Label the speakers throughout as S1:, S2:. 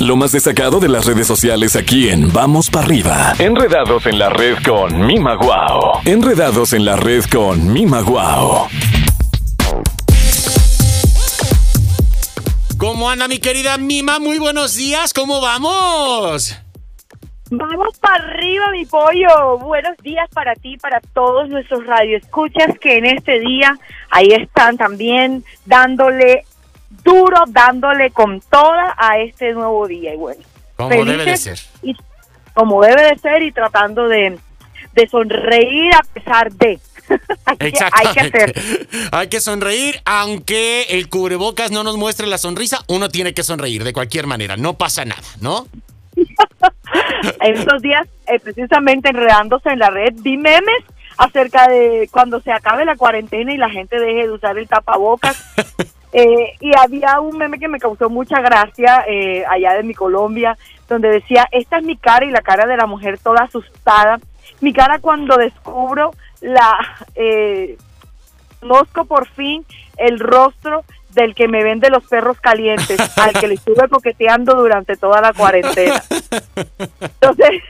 S1: Lo más destacado de las redes sociales aquí en Vamos para arriba. Enredados en la red con Mima Guau. Enredados en la red con Mima Guau.
S2: ¿Cómo anda mi querida Mima? Muy buenos días, ¿cómo vamos?
S3: Vamos para arriba, mi pollo. Buenos días para ti, para todos nuestros radioescuchas que en este día ahí están también dándole duro, dándole con toda a este nuevo día. Y bueno,
S2: como debe de ser.
S3: Y, como debe de ser y tratando de, de sonreír a pesar de. hay, que, hay que hacer.
S2: hay que sonreír, aunque el cubrebocas no nos muestre la sonrisa, uno tiene que sonreír de cualquier manera, no pasa nada, ¿no?
S3: en estos días, eh, precisamente enredándose en la red, vi memes acerca de cuando se acabe la cuarentena y la gente deje de usar el tapabocas. Eh, y había un meme que me causó mucha gracia eh, allá de mi Colombia, donde decía, esta es mi cara y la cara de la mujer toda asustada. Mi cara cuando descubro la... conozco por fin el rostro del que me vende los perros calientes, al que le estuve coqueteando durante toda la cuarentena. Entonces,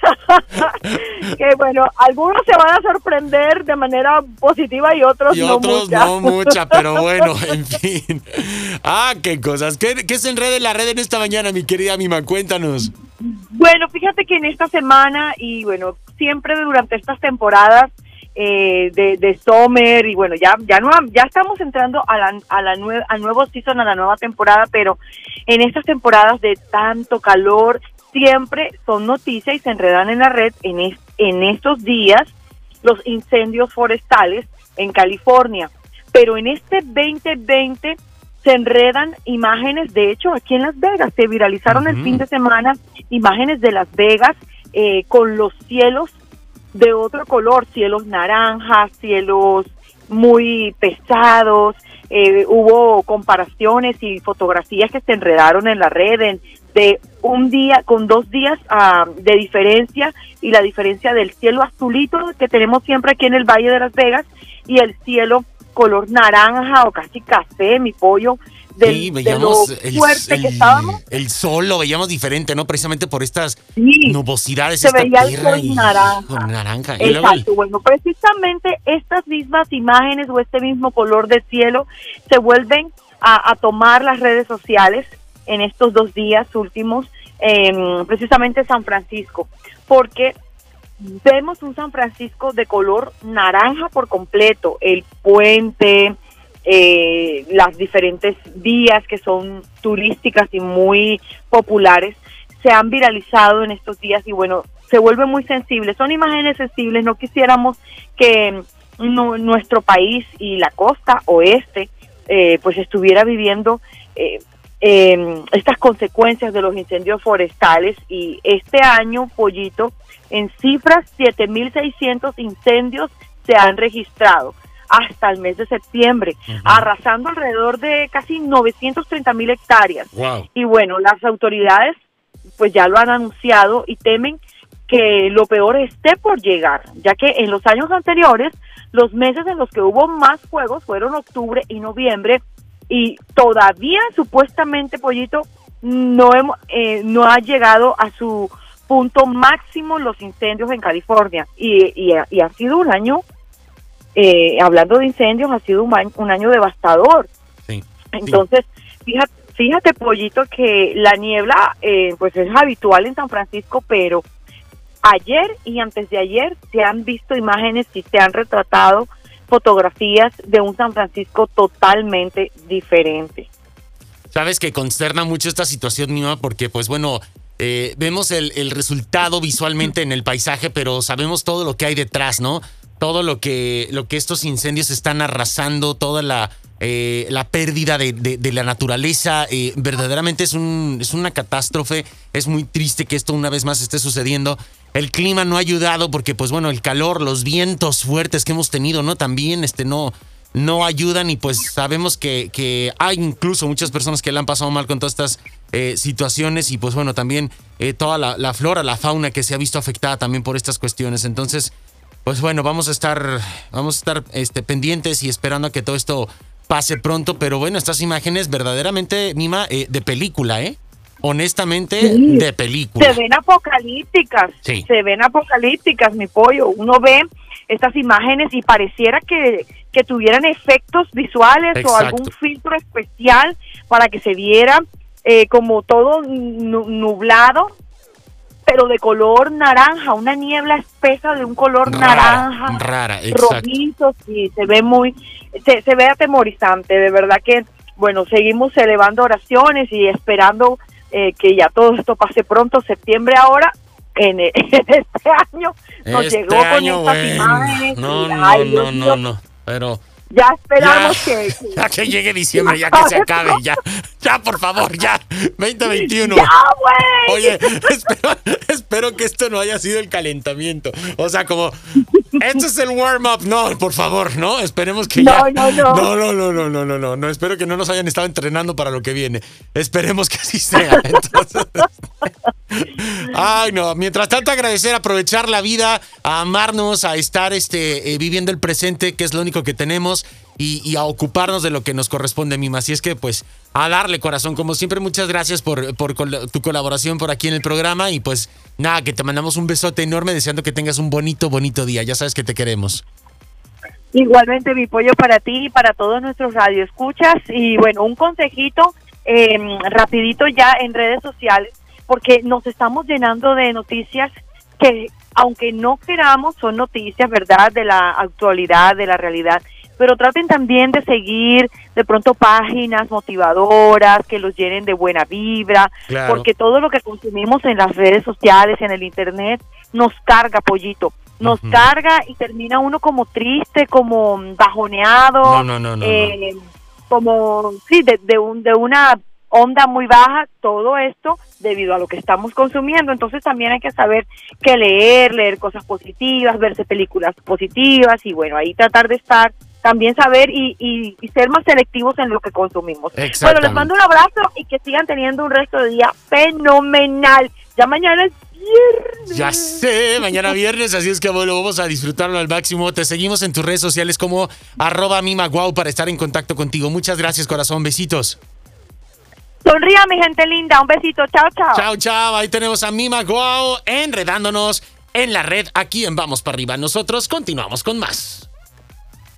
S3: que bueno, algunos se van a sorprender de manera positiva y otros,
S2: y otros no mucha, pero bueno, en fin. Ah, qué cosas. ¿Qué, qué se enreda en la red en esta mañana, mi querida Mima? Cuéntanos.
S3: Bueno, fíjate que en esta semana y bueno, siempre durante estas temporadas eh, de, de Summer y bueno, ya ya no ya estamos entrando a la, a la al nuevo season, a la nueva temporada, pero en estas temporadas de tanto calor siempre son noticias y se enredan en la red en, en estos días los incendios forestales en California. Pero en este 2020 se enredan imágenes, de hecho, aquí en Las Vegas, se viralizaron el fin de semana imágenes de Las Vegas eh, con los cielos de otro color, cielos naranjas, cielos muy pesados, eh, hubo comparaciones y fotografías que se enredaron en la red de un día con dos días ah, de diferencia y la diferencia del cielo azulito que tenemos siempre aquí en el Valle de Las Vegas y el cielo color naranja o casi café, mi pollo, sí, veíamos el, fuerte que estábamos.
S2: El sol lo veíamos diferente, ¿no? Precisamente por estas nubosidades.
S3: Se veía el sol naranja. naranja. Exacto, bueno, precisamente estas mismas imágenes o este mismo color de cielo se vuelven a, tomar las redes sociales en estos dos días últimos, precisamente San Francisco, porque vemos un San Francisco de color naranja por completo, el puente, eh, las diferentes vías que son turísticas y muy populares se han viralizado en estos días y bueno, se vuelve muy sensible. Son imágenes sensibles, no quisiéramos que nuestro país y la costa oeste eh, pues estuviera viviendo eh, estas consecuencias de los incendios forestales y este año, Pollito, en cifras 7.600 incendios se han registrado hasta el mes de septiembre, arrasando alrededor de casi 930 mil hectáreas. Y bueno, las autoridades pues ya lo han anunciado y temen que lo peor esté por llegar, ya que en los años anteriores los meses en los que hubo más fuegos fueron octubre y noviembre y todavía supuestamente Pollito no, hemos, eh, no ha llegado a su punto máximo los incendios en California y, y ha sido un año eh, hablando de incendios, ha sido un, año, devastador. Entonces, fíjate, fíjate, Pollito, que la niebla eh, pues es habitual en San Francisco, pero ayer y antes de ayer se han visto imágenes y se han retratado fotografías de un San Francisco totalmente diferente.
S2: Sabes que consterna mucho esta situación, Mima, porque pues bueno, eh, vemos el, el, resultado visualmente en el paisaje, pero sabemos todo lo que hay detrás, ¿no? todo lo que, lo que estos incendios están arrasando, toda la, eh, la pérdida de, la naturaleza. Eh, verdaderamente es, un, es una catástrofe. Es muy triste que esto una vez más esté sucediendo. El clima no ha ayudado porque, pues bueno, el calor, los vientos fuertes que hemos tenido, ¿no? También este, no, no ayudan y pues sabemos que, hay incluso muchas personas que le han pasado mal con todas estas eh, situaciones y pues bueno, también toda la, la, flora, la fauna que se ha visto afectada también por estas cuestiones. Entonces, pues bueno, vamos a estar, vamos a estar este, pendientes y esperando a que todo esto pase pronto. Pero bueno, estas imágenes verdaderamente, Mima, eh, de película, ¿eh? honestamente, de película.
S3: Se ven apocalípticas, se ven apocalípticas, mi pollo. Uno ve estas imágenes y pareciera que, que tuvieran efectos visuales o algún filtro especial para que se viera eh, como todo nublado, pero de color naranja, una niebla espesa de un color naranja,
S2: rara,
S3: rojizo, sí, se ve muy, se, se ve atemorizante, de verdad que, bueno, seguimos elevando oraciones y esperando eh, que ya todo esto pase pronto, septiembre ahora, en, este año nos
S2: este
S3: llegó con estas imágenes.
S2: No, no, no, no, no, pero
S3: ya esperamos que,
S2: Ya que llegue diciembre, ya que se acabe, ya. Ya, por favor, ya. 2021.
S3: Ya, güey.
S2: Oye, espero, que esto no haya sido el calentamiento. O sea, como, este es el warm-up. No, por favor, ¿no? Esperemos que
S3: ya. No, no, no.
S2: No, no, no, no, no, no, no. No, espero que no nos hayan estado entrenando para lo que viene. Esperemos que así sea. Entonces. Ay, no. Mientras tanto, agradecer, aprovechar la vida, a amarnos, a estar este, eh, viviendo el presente, que es lo único que tenemos, y, a ocuparnos de lo que nos corresponde, Mima. Así es que, pues, a darle corazón. Como siempre, muchas gracias por, por tu colaboración por aquí en el programa. Y pues, nada, que te mandamos un besote enorme, deseando que tengas un bonito, bonito día. Ya sabes que te queremos.
S3: Igualmente, mi pollo para ti y para todos nuestros radioescuchas. Y bueno, un consejito em, rapidito ya en redes sociales porque nos estamos llenando de noticias que, aunque no queramos, son noticias, ¿verdad?, de la actualidad, de la realidad. Pero traten también de seguir de pronto páginas motivadoras que los llenen de buena vibra, porque todo lo que consumimos en las redes sociales, en el Internet, nos carga, pollito nos carga y termina uno como triste, como bajoneado,
S2: no, no, no,
S3: eh, como sí, de, de, un, de una onda muy baja, todo esto debido a lo que estamos consumiendo. Entonces también hay que saber qué leer, leer cosas positivas, verse películas positivas y bueno, ahí tratar de estar, también saber y, y, ser más selectivos en lo que consumimos. Bueno, les mando un abrazo y que sigan teniendo un resto de día fenomenal. Ya mañana es viernes.
S2: Ya sé, mañana viernes, así es que bueno, vamos a disfrutarlo al máximo. Te seguimos en tus redes sociales como arroba mimaguau para estar en contacto contigo. Muchas gracias, corazón. Besitos.
S3: Sonría, mi gente linda. Un besito. Chao, chao.
S2: Chao, chao. Ahí tenemos a Mima Guau enredándonos en la red aquí en Vamos para arriba. Nosotros continuamos con más.